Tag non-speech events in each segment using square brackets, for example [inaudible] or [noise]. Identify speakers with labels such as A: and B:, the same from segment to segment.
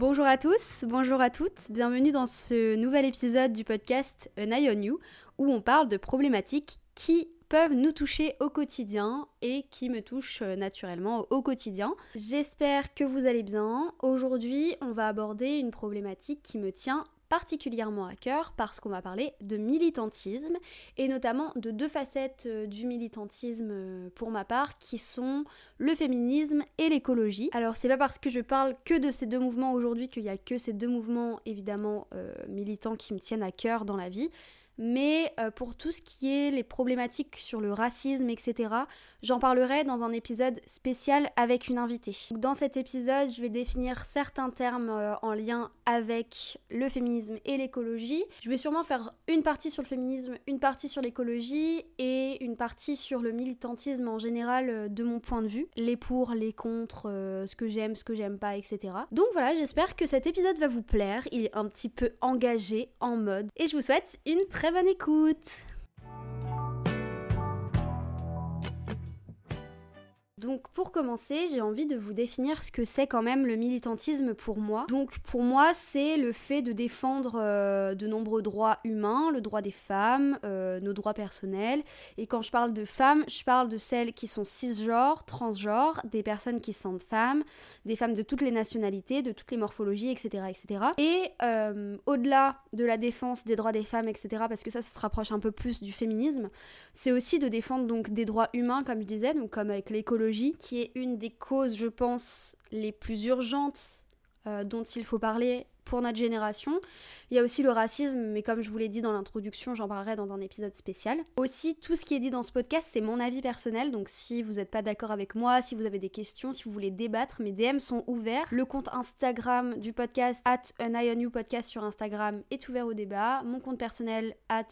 A: Bonjour à tous, bonjour à toutes, bienvenue dans ce nouvel épisode du podcast An Eye on You où on parle de problématiques qui peuvent nous toucher au quotidien et qui me touchent euh, naturellement au quotidien. J'espère que vous allez bien. Aujourd'hui, on va aborder une problématique qui me tient particulièrement à cœur parce qu'on va parler de militantisme et notamment de deux facettes euh, du militantisme euh, pour ma part qui sont le féminisme et l'écologie. Alors c'est pas parce que je parle que de ces deux mouvements aujourd'hui qu'il y a que ces deux mouvements évidemment militants qui me tiennent à cœur dans la vie mais euh, pour tout ce qui est les problématiques sur le racisme, etc., j'en parlerai dans un épisode spécial avec une invitée. Dans cet épisode, je vais définir certains termes euh, en lien avec le féminisme et l'écologie. Je vais sûrement faire une partie sur le féminisme, une partie sur l'écologie et une partie sur le militantisme en général euh, de mon point de vue. Les pour, les contre, ce que j'aime, ce que j'aime pas, etc. Donc voilà, j'espère que cet épisode va vous plaire. Il est un petit peu engagé, en mode. Et je vous souhaite une très bonne écoute Donc pour commencer, j'ai envie de vous définir ce que c'est quand même le militantisme pour moi. Donc pour moi, c'est le fait de défendre euh, de nombreux droits humains, le droit des femmes, euh, nos droits personnels. Et quand je parle de femmes, je parle de celles qui sont cisgenres, transgenres, des personnes qui se sentent femmes, des femmes de toutes les nationalités, de toutes les morphologies, etc. etc. Et euh, au-delà de la défense des droits des femmes, etc., parce que ça, ça se rapproche un peu plus du féminisme, c'est aussi de défendre donc des droits humains, comme je disais, donc comme avec l'écologie qui est une des causes, je pense, les plus urgentes euh, dont il faut parler pour notre génération. Il y a aussi le racisme, mais comme je vous l'ai dit dans l'introduction, j'en parlerai dans un épisode spécial. Aussi, tout ce qui est dit dans ce podcast, c'est mon avis personnel, donc si vous n'êtes pas d'accord avec moi, si vous avez des questions, si vous voulez débattre, mes DM sont ouverts. Le compte Instagram du podcast, at podcast sur Instagram, est ouvert au débat. Mon compte personnel, at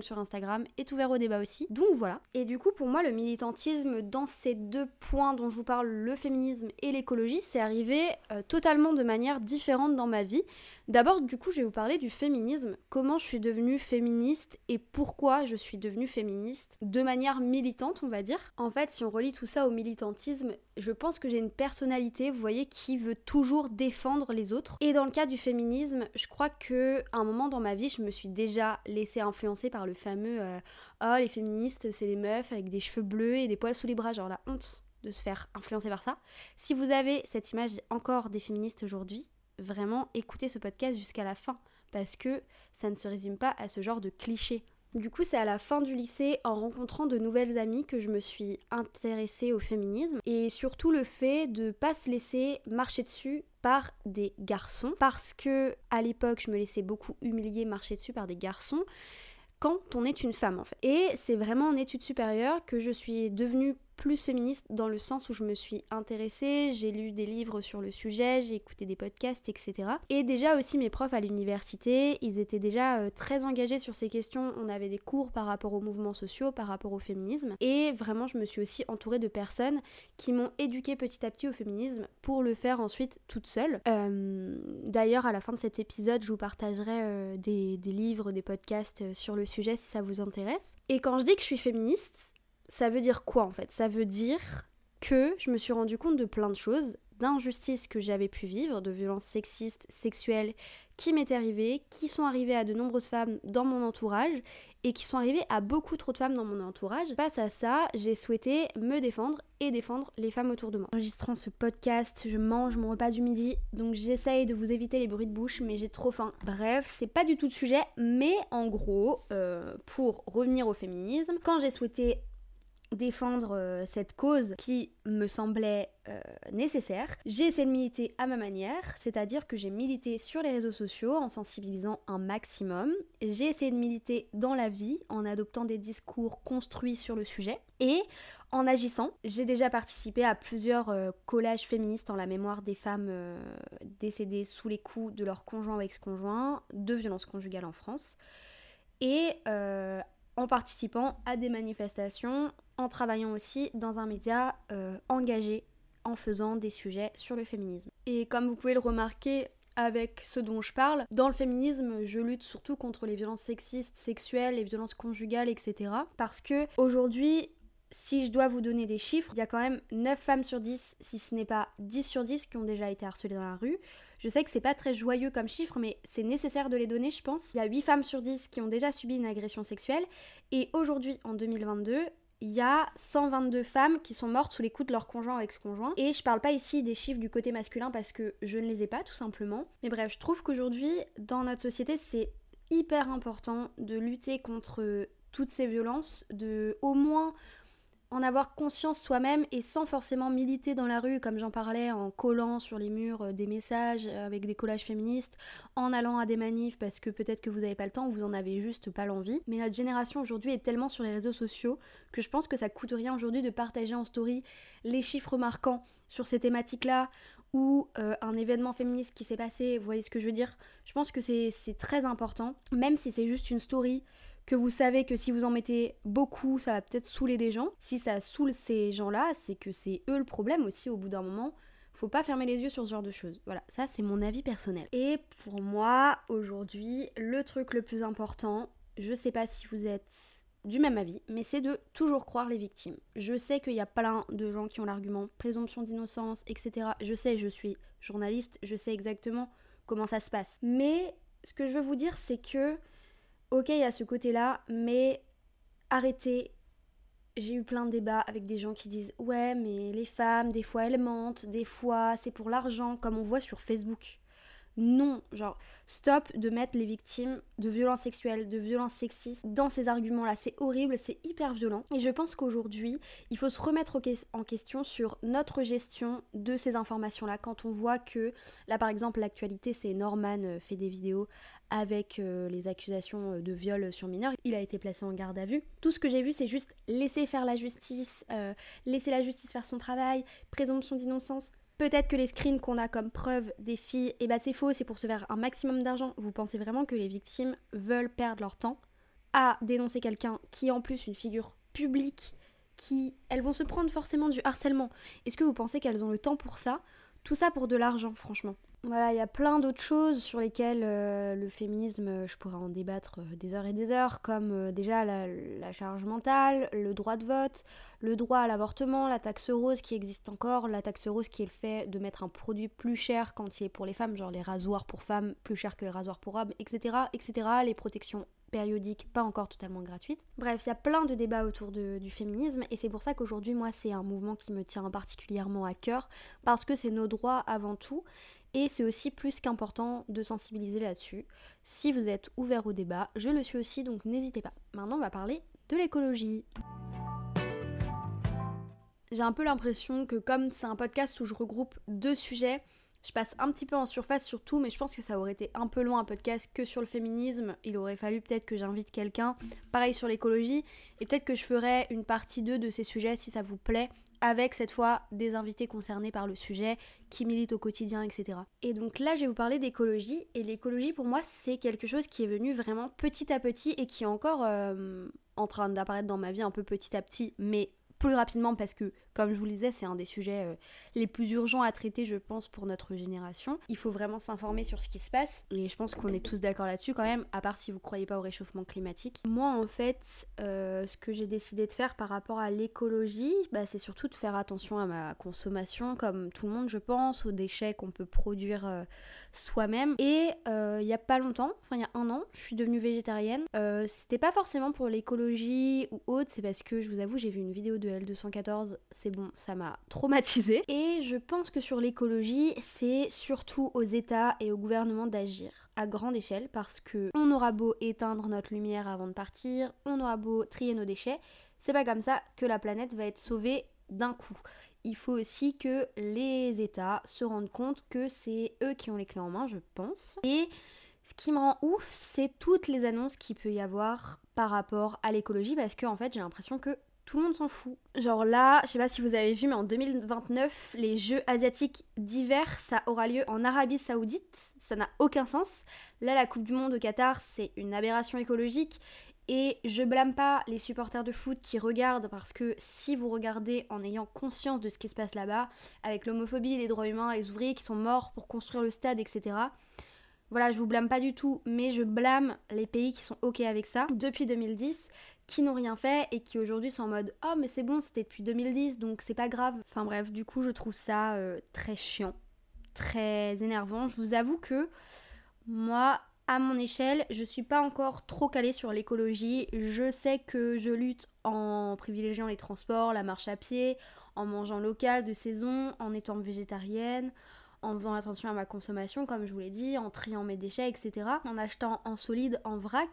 A: sur Instagram, est ouvert au débat aussi. Donc voilà. Et du coup, pour moi, le militantisme dans ces deux points dont je vous parle, le féminisme et l'écologie, c'est arrivé euh, totalement de manière différente dans ma vie. D'abord, du coup, je vais vous parler du féminisme, comment je suis devenue féministe et pourquoi je suis devenue féministe de manière militante, on va dire. En fait, si on relie tout ça au militantisme, je pense que j'ai une personnalité, vous voyez, qui veut toujours défendre les autres. Et dans le cas du féminisme, je crois que un moment dans ma vie, je me suis déjà laissée influencer par le fameux euh, oh les féministes, c'est les meufs avec des cheveux bleus et des poils sous les bras, genre la honte de se faire influencer par ça. Si vous avez cette image encore des féministes aujourd'hui, vraiment écouter ce podcast jusqu'à la fin parce que ça ne se résume pas à ce genre de clichés. Du coup, c'est à la fin du lycée, en rencontrant de nouvelles amies, que je me suis intéressée au féminisme et surtout le fait de pas se laisser marcher dessus par des garçons parce que à l'époque, je me laissais beaucoup humilier, marcher dessus par des garçons quand on est une femme en fait. Et c'est vraiment en études supérieures que je suis devenue plus féministe dans le sens où je me suis intéressée, j'ai lu des livres sur le sujet, j'ai écouté des podcasts, etc. Et déjà aussi mes profs à l'université, ils étaient déjà euh, très engagés sur ces questions. On avait des cours par rapport aux mouvements sociaux, par rapport au féminisme. Et vraiment, je me suis aussi entourée de personnes qui m'ont éduquée petit à petit au féminisme pour le faire ensuite toute seule. Euh, d'ailleurs, à la fin de cet épisode, je vous partagerai euh, des, des livres, des podcasts sur le sujet si ça vous intéresse. Et quand je dis que je suis féministe, ça veut dire quoi en fait? Ça veut dire que je me suis rendu compte de plein de choses, d'injustices que j'avais pu vivre, de violences sexistes, sexuelles qui m'étaient arrivées, qui sont arrivées à de nombreuses femmes dans mon entourage et qui sont arrivées à beaucoup trop de femmes dans mon entourage. Face à ça, j'ai souhaité me défendre et défendre les femmes autour de moi. Enregistrant ce podcast, je mange mon repas du midi, donc j'essaye de vous éviter les bruits de bouche, mais j'ai trop faim. Bref, c'est pas du tout le sujet, mais en gros, euh, pour revenir au féminisme, quand j'ai souhaité défendre euh, cette cause qui me semblait euh, nécessaire. J'ai essayé de militer à ma manière, c'est-à-dire que j'ai milité sur les réseaux sociaux en sensibilisant un maximum. J'ai essayé de militer dans la vie en adoptant des discours construits sur le sujet et en agissant. J'ai déjà participé à plusieurs euh, collages féministes en la mémoire des femmes décédées sous les coups de leur conjoint ou ex-conjoint de violences conjugales en France. Et en participant à des manifestations, en travaillant aussi dans un média euh, engagé en faisant des sujets sur le féminisme. Et comme vous pouvez le remarquer avec ce dont je parle, dans le féminisme, je lutte surtout contre les violences sexistes, sexuelles, les violences conjugales, etc. Parce que aujourd'hui, si je dois vous donner des chiffres, il y a quand même 9 femmes sur 10, si ce n'est pas 10 sur 10, qui ont déjà été harcelées dans la rue. Je sais que c'est pas très joyeux comme chiffre, mais c'est nécessaire de les donner, je pense. Il y a 8 femmes sur 10 qui ont déjà subi une agression sexuelle. Et aujourd'hui, en 2022, il y a 122 femmes qui sont mortes sous les coups de leur conjoint ou ex-conjoint. Et je parle pas ici des chiffres du côté masculin parce que je ne les ai pas, tout simplement. Mais bref, je trouve qu'aujourd'hui, dans notre société, c'est hyper important de lutter contre toutes ces violences, de au moins en avoir conscience soi-même et sans forcément militer dans la rue, comme j'en parlais, en collant sur les murs euh, des messages euh, avec des collages féministes, en allant à des manifs parce que peut-être que vous n'avez pas le temps ou vous en avez juste pas l'envie. Mais notre génération aujourd'hui est tellement sur les réseaux sociaux que je pense que ça coûte rien aujourd'hui de partager en story les chiffres marquants sur ces thématiques-là ou euh, un événement féministe qui s'est passé, vous voyez ce que je veux dire? Je pense que c'est très important, même si c'est juste une story que vous savez que si vous en mettez beaucoup, ça va peut-être saouler des gens. Si ça saoule ces gens-là, c'est que c'est eux le problème aussi au bout d'un moment. Faut pas fermer les yeux sur ce genre de choses. Voilà, ça c'est mon avis personnel. Et pour moi, aujourd'hui, le truc le plus important, je sais pas si vous êtes du même avis, mais c'est de toujours croire les victimes. Je sais qu'il y a plein de gens qui ont l'argument présomption d'innocence, etc. Je sais, je suis journaliste, je sais exactement comment ça se passe. Mais ce que je veux vous dire, c'est que ok, il y a ce côté-là, mais arrêtez. J'ai eu plein de débats avec des gens qui disent Ouais, mais les femmes, des fois elles mentent, des fois c'est pour l'argent, comme on voit sur Facebook. Non, genre, stop de mettre les victimes de violences sexuelles, de violences sexistes dans ces arguments-là. C'est horrible, c'est hyper violent. Et je pense qu'aujourd'hui, il faut se remettre en question sur notre gestion de ces informations-là. Quand on voit que, là par exemple, l'actualité, c'est Norman euh, fait des vidéos avec euh, les accusations euh, de viol sur mineur. Il a été placé en garde à vue. Tout ce que j'ai vu, c'est juste laisser faire la justice, laisser la justice faire son travail, présomption d'innocence. Peut-être que les screens qu'on a comme preuve des filles, eh ben, c'est faux, c'est pour se faire un maximum d'argent. Vous pensez vraiment que les victimes veulent perdre leur temps à dénoncer quelqu'un qui est en plus une figure publique, qui elles vont se prendre forcément du harcèlement. Est-ce que vous pensez qu'elles ont le temps pour ça Tout ça pour de l'argent, franchement. Voilà, il y a plein d'autres choses sur lesquelles euh, le féminisme, euh, je pourrais en débattre euh, des heures et des heures, comme déjà la, charge mentale, le droit de vote, le droit à l'avortement, la taxe rose qui existe encore, la taxe rose qui est le fait de mettre un produit plus cher quand il est pour les femmes, genre les rasoirs pour femmes plus cher que les rasoirs pour hommes, etc., etc., les protections périodiques pas encore totalement gratuites. Bref, il y a plein de débats autour du féminisme et c'est pour ça qu'aujourd'hui, moi, c'est un mouvement qui me tient particulièrement à cœur parce que c'est nos droits avant tout et c'est aussi plus qu'important de sensibiliser là-dessus. Si vous êtes ouvert au débat, je le suis aussi, donc n'hésitez pas. Maintenant, on va parler de l'écologie. J'ai un peu l'impression que comme c'est un podcast où je regroupe deux sujets, je passe un petit peu en surface sur tout, mais je pense que ça aurait été un peu loin un podcast que sur le féminisme. Il aurait fallu peut-être que j'invite quelqu'un. Pareil sur l'écologie. Et peut-être que je ferai une partie 2 de ces sujets si ça vous plaît avec cette fois des invités concernés par le sujet, qui militent au quotidien, etc. Et donc là, je vais vous parler d'écologie, et l'écologie pour moi, c'est quelque chose qui est venu vraiment petit à petit et qui est encore euh, en train d'apparaître dans ma vie un peu petit à petit, mais plus rapidement parce que, comme je vous le disais, c'est un des sujets euh, les plus urgents à traiter, je pense, pour notre génération. Il faut vraiment s'informer sur ce qui se passe, et je pense qu'on est tous d'accord là-dessus quand même, à part si vous croyez pas au réchauffement climatique. Moi, en fait, euh, ce que j'ai décidé de faire par rapport à l'écologie, bah, c'est surtout de faire attention à ma consommation, comme tout le monde, je pense, aux déchets qu'on peut produire euh, soi-même. Et il y a pas longtemps, enfin il y a un an, je suis devenue végétarienne. C'était pas forcément pour l'écologie ou autre, c'est parce que je vous avoue, j'ai vu une vidéo de L214, c'est bon, ça m'a [laughs] traumatisé. Et je pense que sur l'écologie, c'est surtout aux États et au gouvernement d'agir à grande échelle parce que on aura beau éteindre notre lumière avant de partir, on aura beau trier nos déchets, c'est pas comme ça que la planète va être sauvée d'un coup. Il faut aussi que les États se rendent compte que c'est eux qui ont les clés en main, je pense. Et ce qui me rend ouf, c'est toutes les annonces qu'il peut y avoir par rapport à l'écologie parce que en fait j'ai l'impression que tout le monde s'en fout. Genre là, je sais pas si vous avez vu, mais en 2029, les Jeux asiatiques d'hiver, ça aura lieu en Arabie Saoudite. Ça n'a aucun sens. Là, la Coupe du Monde au Qatar, c'est une aberration écologique. Et je blâme pas les supporters de foot qui regardent parce que si vous regardez en ayant conscience de ce qui se passe là-bas, avec l'homophobie, les droits humains, les ouvriers qui sont morts pour construire le stade, etc. Voilà, je vous blâme pas du tout, mais je blâme les pays qui sont ok avec ça. Depuis 2010, qui n'ont rien fait et qui aujourd'hui sont en mode oh mais c'est bon c'était depuis 2010 donc c'est pas grave. Enfin bref du coup je trouve ça euh, très chiant très énervant. Je vous avoue que moi, à mon échelle, je suis pas encore trop calée sur l'écologie. Je sais que je lutte en privilégiant les transports, la marche à pied, en mangeant local de saison, en étant végétarienne, en faisant attention à ma consommation, comme je vous l'ai dit, en triant mes déchets, etc. En achetant en solide, en vrac.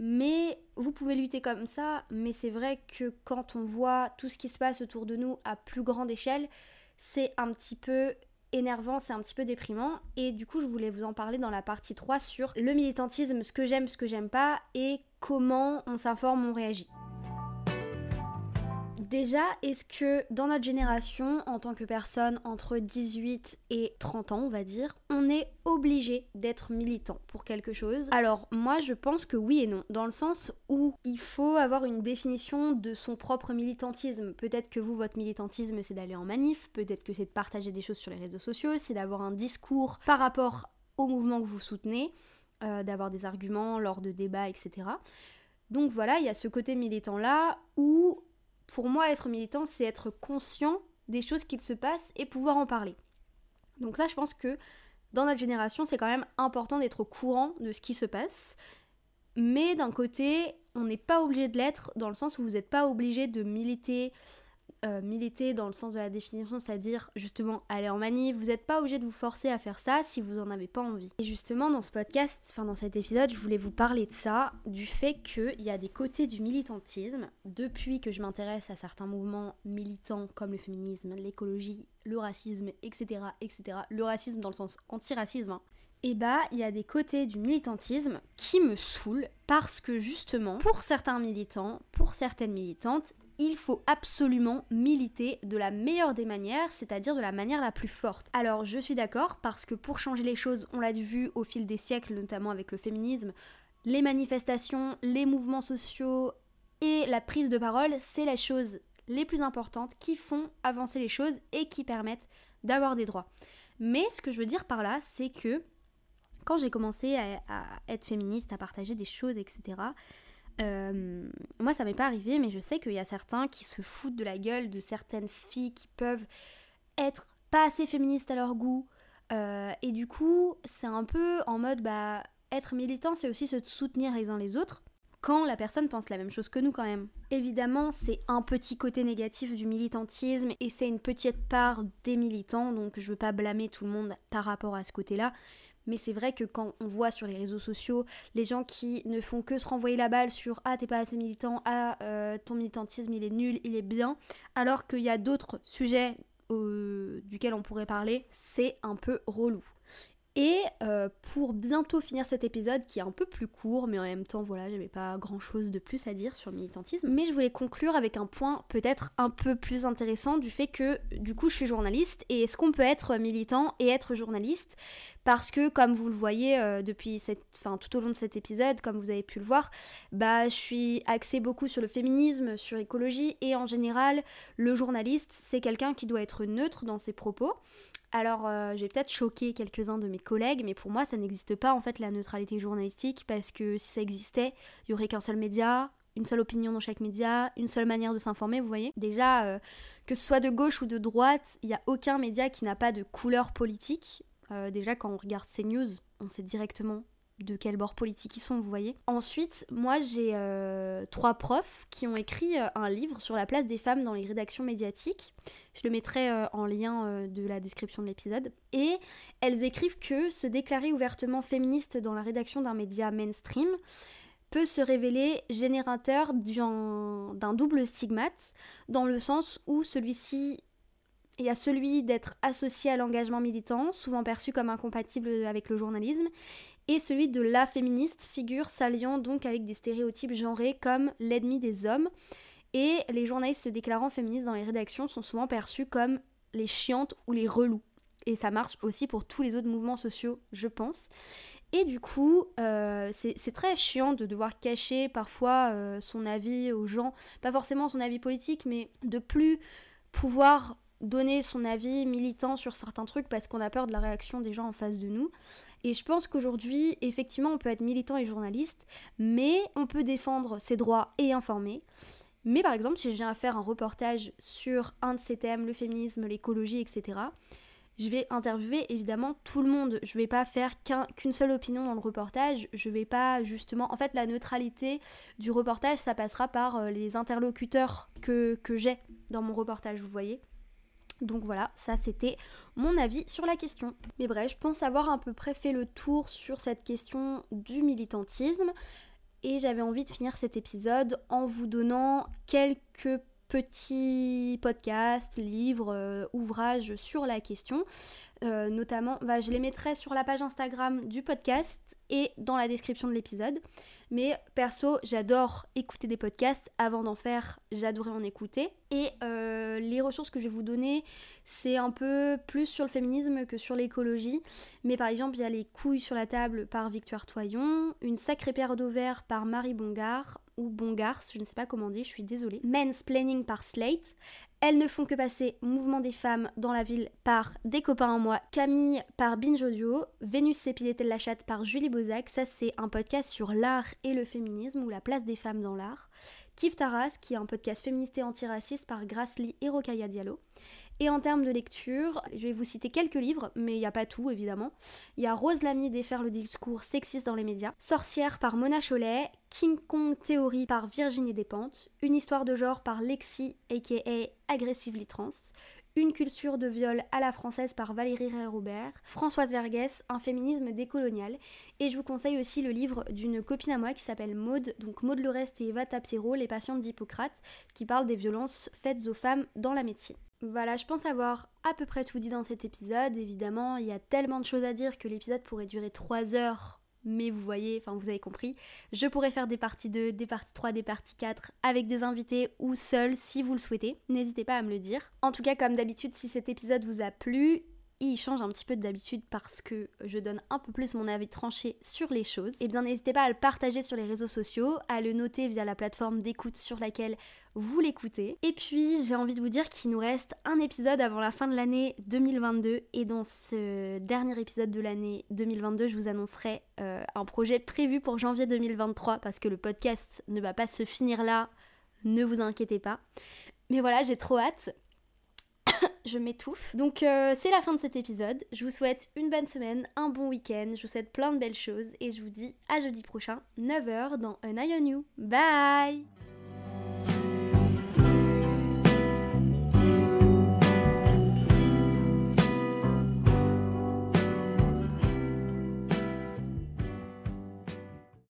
A: Mais vous pouvez lutter comme ça, mais c'est vrai que quand on voit tout ce qui se passe autour de nous à plus grande échelle, c'est un petit peu énervant, c'est un petit peu déprimant. Et du coup, je voulais vous en parler dans la partie 3 sur le militantisme, ce que j'aime, ce que j'aime pas, et comment on s'informe, on réagit. Déjà, est-ce que dans notre génération, en tant que personne entre 18 et 30 ans, on va dire, on est obligé d'être militant pour quelque chose? Alors moi, je pense que oui et non, dans le sens où il faut avoir une définition de son propre militantisme. Peut-être que vous, votre militantisme, c'est d'aller en manif, peut-être que c'est de partager des choses sur les réseaux sociaux, c'est d'avoir un discours par rapport au mouvement que vous soutenez, euh, d'avoir des arguments lors de débats, etc. Donc voilà, il y a ce côté militant là où pour moi, être militant, c'est être conscient des choses qui se passent et pouvoir en parler. Donc ça, je pense que dans notre génération, c'est quand même important d'être au courant de ce qui se passe. Mais d'un côté, on n'est pas obligé de l'être, dans le sens où vous n'êtes pas obligé de militer euh, militer dans le sens de la définition, c'est-à-dire justement aller en manif. Vous n'êtes pas obligé de vous forcer à faire ça si vous n'en avez pas envie. Et justement, dans ce podcast, enfin dans cet épisode, je voulais vous parler de ça, du fait qu'il y a des côtés du militantisme. Depuis que je m'intéresse à certains mouvements militants comme le féminisme, l'écologie, le racisme, etc., etc. Le racisme dans le sens antiracisme. Hein, et bah, il y a des côtés du militantisme qui me saoulent parce que justement, pour certains militants, pour certaines militantes, il faut absolument militer de la meilleure des manières, c'est-à-dire de la manière la plus forte. Alors je suis d'accord parce que pour changer les choses, on l'a vu au fil des siècles, notamment avec le féminisme, les manifestations, les mouvements sociaux et la prise de parole, c'est les choses les plus importantes qui font avancer les choses et qui permettent d'avoir des droits. Mais ce que je veux dire par là, c'est que quand j'ai commencé à, à, être féministe, à partager des choses, etc., euh, moi, ça m'est pas arrivé, mais je sais qu'il y a certains qui se foutent de la gueule de certaines filles qui peuvent être pas assez féministes à leur goût. Euh, et du coup, c'est un peu en mode, bah, être militant, c'est aussi se soutenir les uns les autres quand la personne pense la même chose que nous quand même. Évidemment, c'est un petit côté négatif du militantisme et c'est une petite part des militants, donc je veux pas blâmer tout le monde par rapport à ce côté-là mais c'est vrai que quand on voit sur les réseaux sociaux les gens qui ne font que se renvoyer la balle sur ah t'es pas assez militant, ah euh, ton militantisme il est nul, il est bien, alors qu'il y a d'autres sujets euh, duquel on pourrait parler, c'est un peu relou. Et euh, pour bientôt finir cet épisode qui est un peu plus court, mais en même temps, voilà, j'avais pas grand chose de plus à dire sur militantisme. Mais je voulais conclure avec un point peut-être un peu plus intéressant du fait que du coup je suis journaliste et est-ce qu'on peut être militant et être journaliste? Parce que comme vous le voyez euh, depuis cette, enfin tout au long de cet épisode, comme vous avez pu le voir, bah je suis axée beaucoup sur le féminisme, sur l'écologie et en général le journaliste c'est quelqu'un qui doit être neutre dans ses propos. Alors, euh, j'ai peut-être choqué quelques-uns de mes collègues, mais pour moi, ça n'existe pas en fait la neutralité journalistique parce que si ça existait, il y aurait qu'un seul média, une seule opinion dans chaque média, une seule manière de s'informer, vous voyez. Déjà, euh, que ce soit de gauche ou de droite, il n'y a aucun média qui n'a pas de couleur politique. Euh, déjà, quand on regarde ces news, on sait directement de quel bord politique ils sont, vous voyez. Ensuite, moi j'ai euh, trois profs qui ont écrit euh, un livre sur la place des femmes dans les rédactions médiatiques. Je le mettrai euh, en lien de la description de l'épisode. Et elles écrivent que se déclarer ouvertement féministe dans la rédaction d'un média mainstream peut se révéler générateur d'un double stigmate, dans le sens où celui-ci il y celui d'être associé à l'engagement militant, souvent perçu comme incompatible avec le journalisme, et celui de la féministe, figure s'alliant donc avec des stéréotypes genrés comme l'ennemi des hommes. Et les journalistes se déclarant féministes dans les rédactions sont souvent perçus comme les chiantes ou les relous. Et ça marche aussi pour tous les autres mouvements sociaux, je pense. Et du coup, euh, c'est très chiant de devoir cacher parfois euh, son avis aux gens, pas forcément son avis politique, mais de plus pouvoir donner son avis militant sur certains trucs parce qu'on a peur de la réaction des gens en face de nous. Et je pense qu'aujourd'hui, effectivement, on peut être militant et journaliste, mais on peut défendre ses droits et informer. Mais par exemple, si je viens à faire un reportage sur un de ces thèmes, le féminisme, l'écologie, etc., je vais interviewer évidemment tout le monde. Je vais pas faire qu'une seule opinion dans le reportage. Je vais pas justement. En fait, la neutralité du reportage, ça passera par euh, les interlocuteurs que j'ai dans mon reportage, vous voyez. Donc voilà, ça c'était mon avis sur la question. Mais bref, je pense avoir à peu près fait le tour sur cette question du militantisme. Et j'avais envie de finir cet épisode en vous donnant quelques petits podcasts, livres, euh, ouvrages sur la question. Euh, notamment, bah, je les mettrai sur la page Instagram du podcast et dans la description de l'épisode. Mais perso, j'adore écouter des podcasts. Avant d'en faire, j'adorais en écouter. Et euh, les ressources que je vais vous donner, c'est un peu plus sur le féminisme que sur l'écologie. Mais par exemple, il y a Les couilles sur la table par Victoire Toyon, Une sacrée paire d'ovaires par Marie Bongard, ou Bongars, je ne sais pas comment dire, je suis désolée. Men's Planning par Slate, elles ne font que passer Mouvement des femmes dans la ville par Des copains en moi, Camille par Binge Audio, Vénus s'épilait la chatte par Julie Bozac, ça c'est un podcast sur l'art et le féminisme ou la place des femmes dans l'art. Kif Taras, qui est un podcast féministe et antiraciste par Grace et Rokaya Diallo. Et en termes de lecture, je vais vous citer quelques livres, mais il n'y a pas tout évidemment. Il y a Rose Lamy défaire le discours sexiste dans les médias, Sorcière par Mona Cholet, King Kong Théorie par Virginie Despentes, Une histoire de genre par Lexi aka Aggressively Trans, une culture de viol à la française par Valérie Robert, Françoise Vergès, Un féminisme décolonial. Et je vous conseille aussi le livre d'une copine à moi qui s'appelle Maude, donc Maude Le Reste et Eva Tapiro, Les patientes d'Hippocrate, qui parle des violences faites aux femmes dans la médecine. Voilà, je pense avoir à peu près tout dit dans cet épisode. Évidemment, il y a tellement de choses à dire que l'épisode pourrait durer 3 heures. Mais vous voyez, enfin vous avez compris, je pourrais faire des parties 2, des parties 3, des parties 4 avec des invités ou seul si vous le souhaitez. N'hésitez pas à me le dire. En tout cas, comme d'habitude, si cet épisode vous a plu, il change un petit peu d'habitude parce que je donne un peu plus mon avis tranché sur les choses. Et eh bien n'hésitez pas à le partager sur les réseaux sociaux, à le noter via la plateforme d'écoute sur laquelle vous l'écoutez. Et puis j'ai envie de vous dire qu'il nous reste un épisode avant la fin de l'année 2022 et dans ce dernier épisode de l'année 2022 je vous annoncerai euh, un projet prévu pour janvier 2023 parce que le podcast ne va pas se finir là, ne vous inquiétez pas. Mais voilà, j'ai trop hâte je m'étouffe. Donc euh, c'est la fin de cet épisode. Je vous souhaite une bonne semaine, un bon week-end, je vous souhaite plein de belles choses et je vous dis à jeudi prochain, 9h dans An Eye on You. Bye